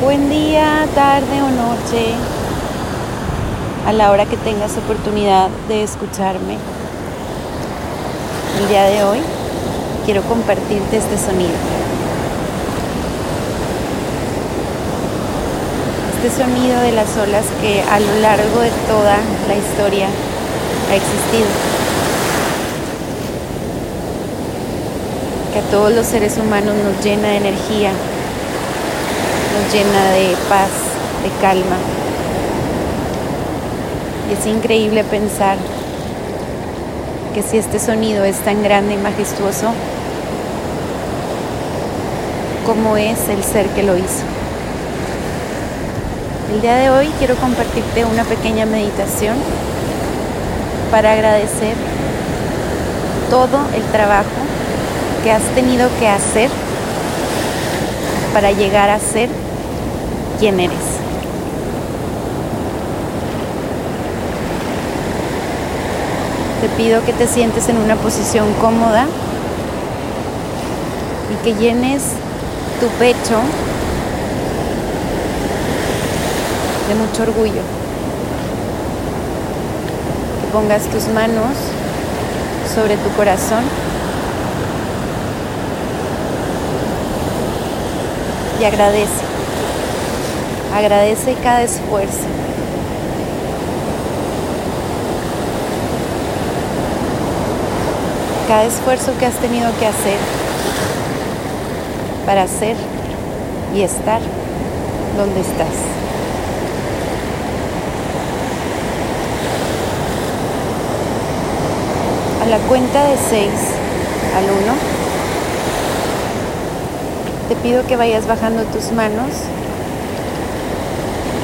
Buen día, tarde o noche, a la hora que tengas oportunidad de escucharme. El día de hoy quiero compartirte este sonido. Este sonido de las olas que a lo largo de toda la historia ha existido. Que a todos los seres humanos nos llena de energía, llena de paz, de calma. Y es increíble pensar que si este sonido es tan grande y majestuoso, ¿cómo es el ser que lo hizo? El día de hoy quiero compartirte una pequeña meditación para agradecer todo el trabajo que has tenido que hacer para llegar a ser quién eres. Te pido que te sientes en una posición cómoda y que llenes tu pecho de mucho orgullo. Que pongas tus manos sobre tu corazón y agradece. Agradece cada esfuerzo. Cada esfuerzo que has tenido que hacer para ser y estar donde estás. A la cuenta de 6 al 1, te pido que vayas bajando tus manos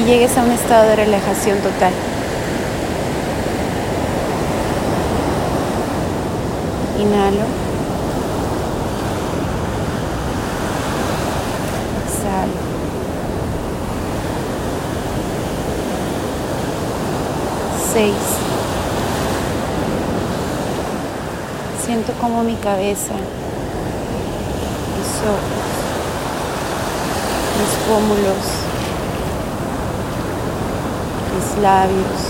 y llegues a un estado de relajación total. Inhalo. Exhalo. Seis. Siento como mi cabeza, mis ojos, mis pómulos labios,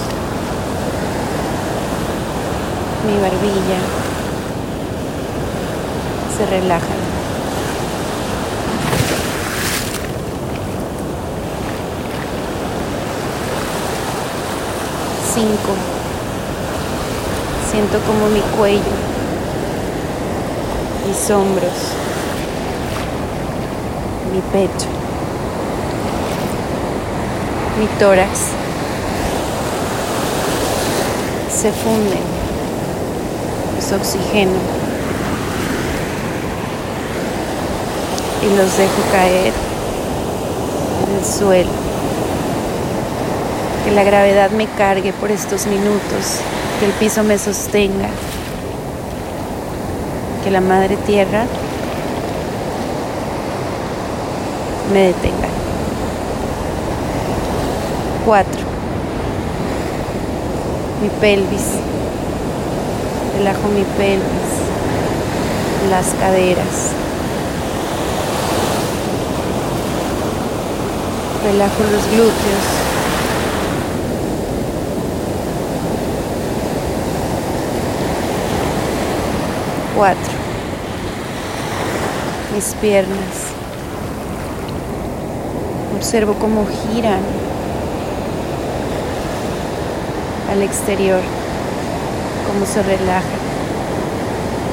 mi barbilla se relajan. Cinco. Siento como mi cuello, mis hombros, mi pecho, mi se funden, es oxígeno y los dejo caer en el suelo. Que la gravedad me cargue por estos minutos, que el piso me sostenga, que la madre tierra me detenga. Cuatro mi pelvis, relajo mi pelvis, las caderas, relajo los glúteos. Cuatro. Mis piernas. Observo cómo giran al exterior, cómo se relaja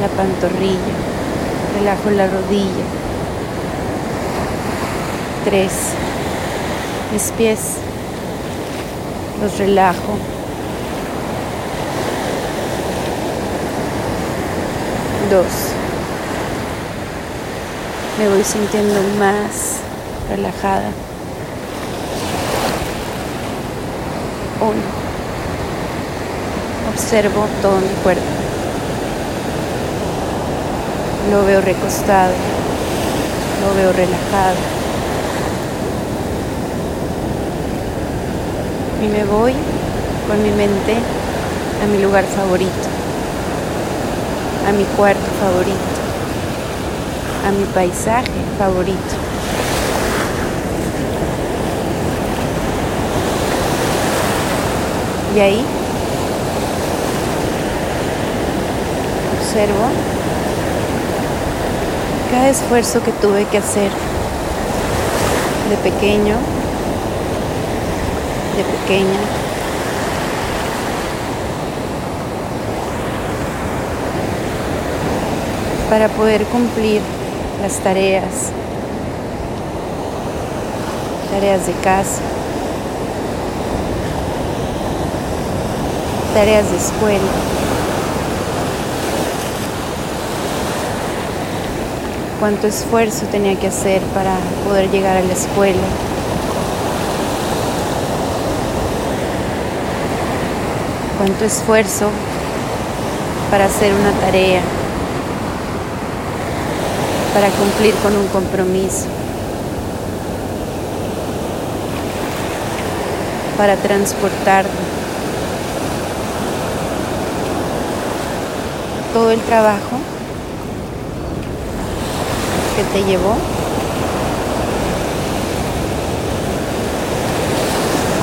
la pantorrilla, relajo la rodilla. Tres, mis pies, los relajo. Dos, me voy sintiendo más relajada. Uno Observo todo mi cuerpo. Lo veo recostado, lo veo relajado. Y me voy con mi mente a mi lugar favorito, a mi cuarto favorito, a mi paisaje favorito. Y ahí observo cada esfuerzo que tuve que hacer de pequeño, de pequeña. para poder cumplir las tareas, tareas de casa, tareas de escuela. Cuánto esfuerzo tenía que hacer para poder llegar a la escuela. Cuánto esfuerzo para hacer una tarea, para cumplir con un compromiso. para transportarlo. Todo el trabajo que te llevó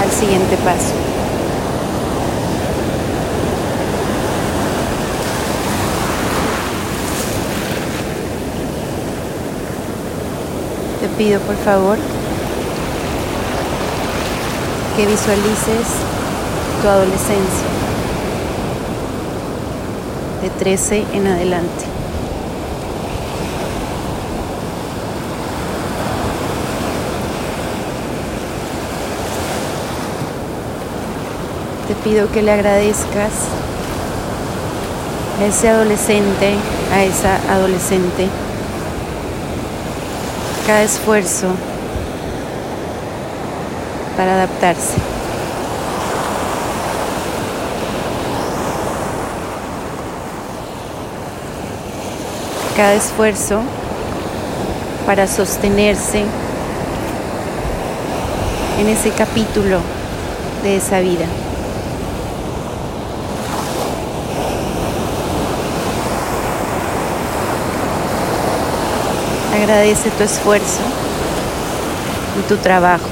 al siguiente paso. Te pido por favor que visualices tu adolescencia de 13 en adelante. Te pido que le agradezcas a ese adolescente, a esa adolescente, cada esfuerzo para adaptarse. Cada esfuerzo para sostenerse en ese capítulo de esa vida. Agradece tu esfuerzo y tu trabajo.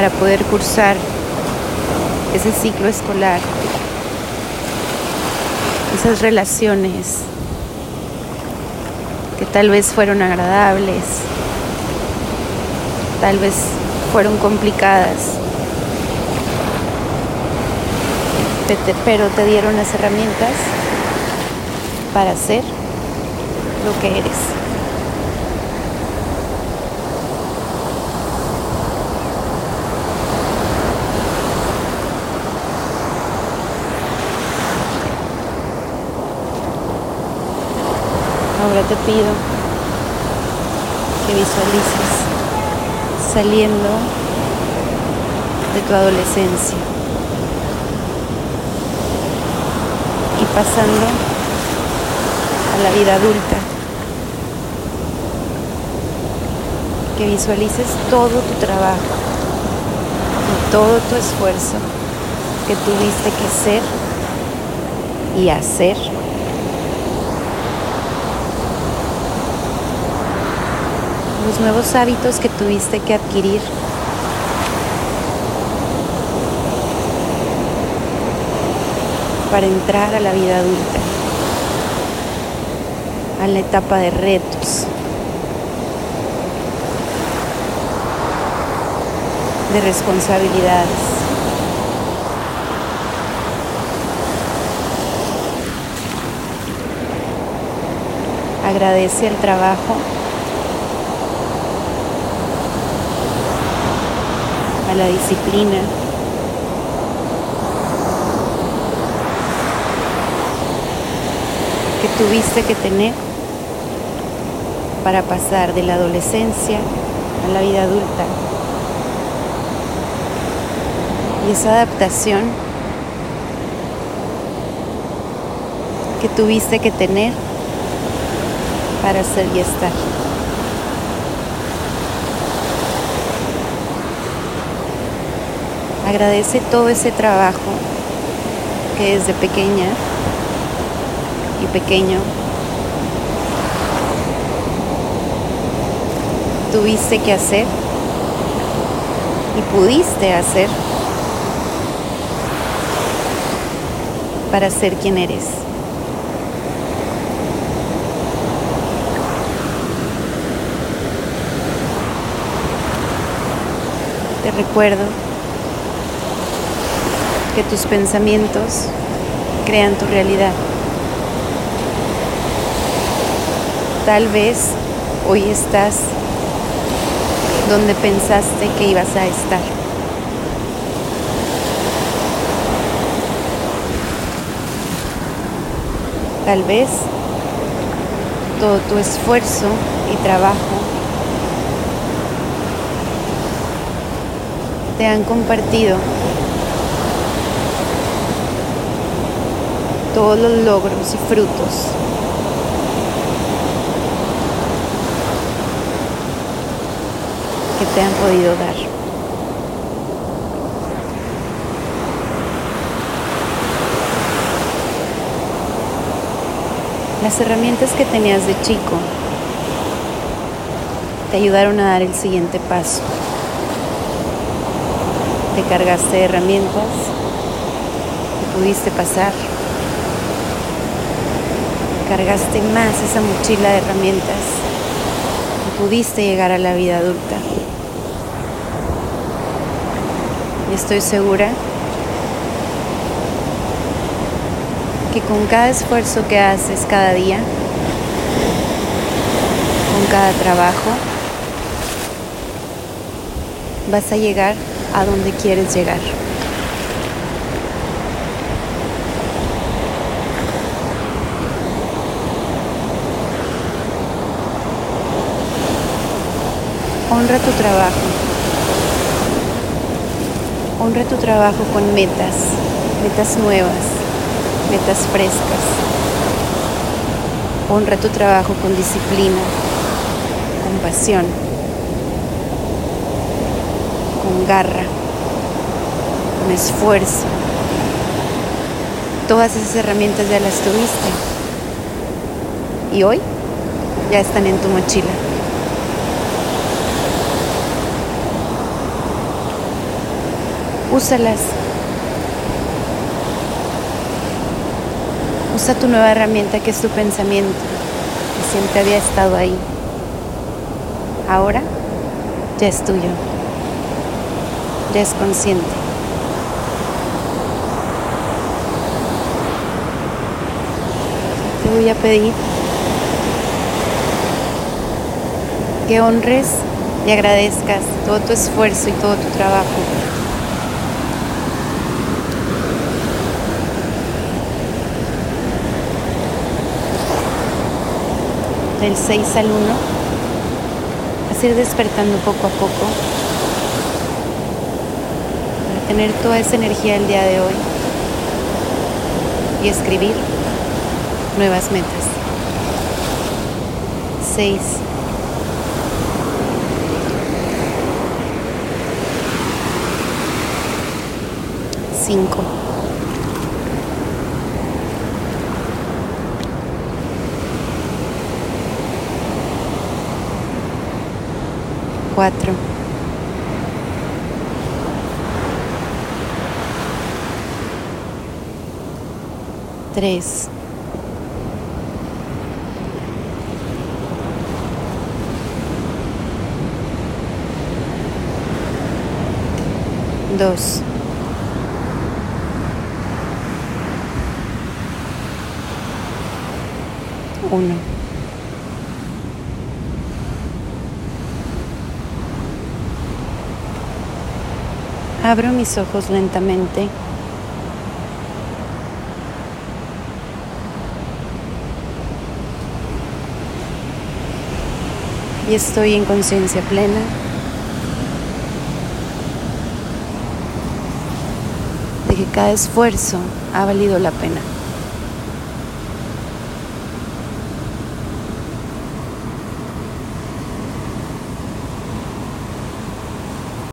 para poder cursar ese ciclo escolar, esas relaciones que tal vez fueron agradables, tal vez fueron complicadas, pero te dieron las herramientas para ser lo que eres. Ahora te pido que visualices saliendo de tu adolescencia y pasando la vida adulta. Que visualices todo tu trabajo y todo tu esfuerzo que tuviste que ser y hacer los nuevos hábitos que tuviste que adquirir. para entrar a la vida adulta, a la etapa de retos, de responsabilidades. Agradece el trabajo a la disciplina. que tuviste que tener para pasar de la adolescencia a la vida adulta. Y esa adaptación que tuviste que tener para ser y estar. Agradece todo ese trabajo que desde pequeña y pequeño tuviste que hacer y pudiste hacer para ser quien eres. Te recuerdo que tus pensamientos crean tu realidad. Tal vez hoy estás donde pensaste que ibas a estar. Tal vez todo tu esfuerzo y trabajo te han compartido todos los logros y frutos que te han podido dar. Las herramientas que tenías de chico te ayudaron a dar el siguiente paso. Te cargaste de herramientas y pudiste pasar. Cargaste más esa mochila de herramientas y pudiste llegar a la vida adulta. Y estoy segura que con cada esfuerzo que haces cada día, con cada trabajo, vas a llegar a donde quieres llegar. Honra tu trabajo. Honra tu trabajo con metas, metas nuevas, metas frescas. Honra tu trabajo con disciplina, con pasión, con garra, con esfuerzo. Todas esas herramientas ya las tuviste y hoy ya están en tu mochila. Úsalas. Usa tu nueva herramienta que es tu pensamiento, que siempre había estado ahí. Ahora ya es tuyo, ya es consciente. Te voy a pedir que honres y agradezcas todo tu esfuerzo y todo tu trabajo del 6 al 1, a ir despertando poco a poco, para tener toda esa energía el día de hoy y escribir nuevas metas. 6. Cinco. Cuatro. Tres. Dos. Uno. Abro mis ojos lentamente. Y estoy en conciencia plena. De que cada esfuerzo ha valido la pena.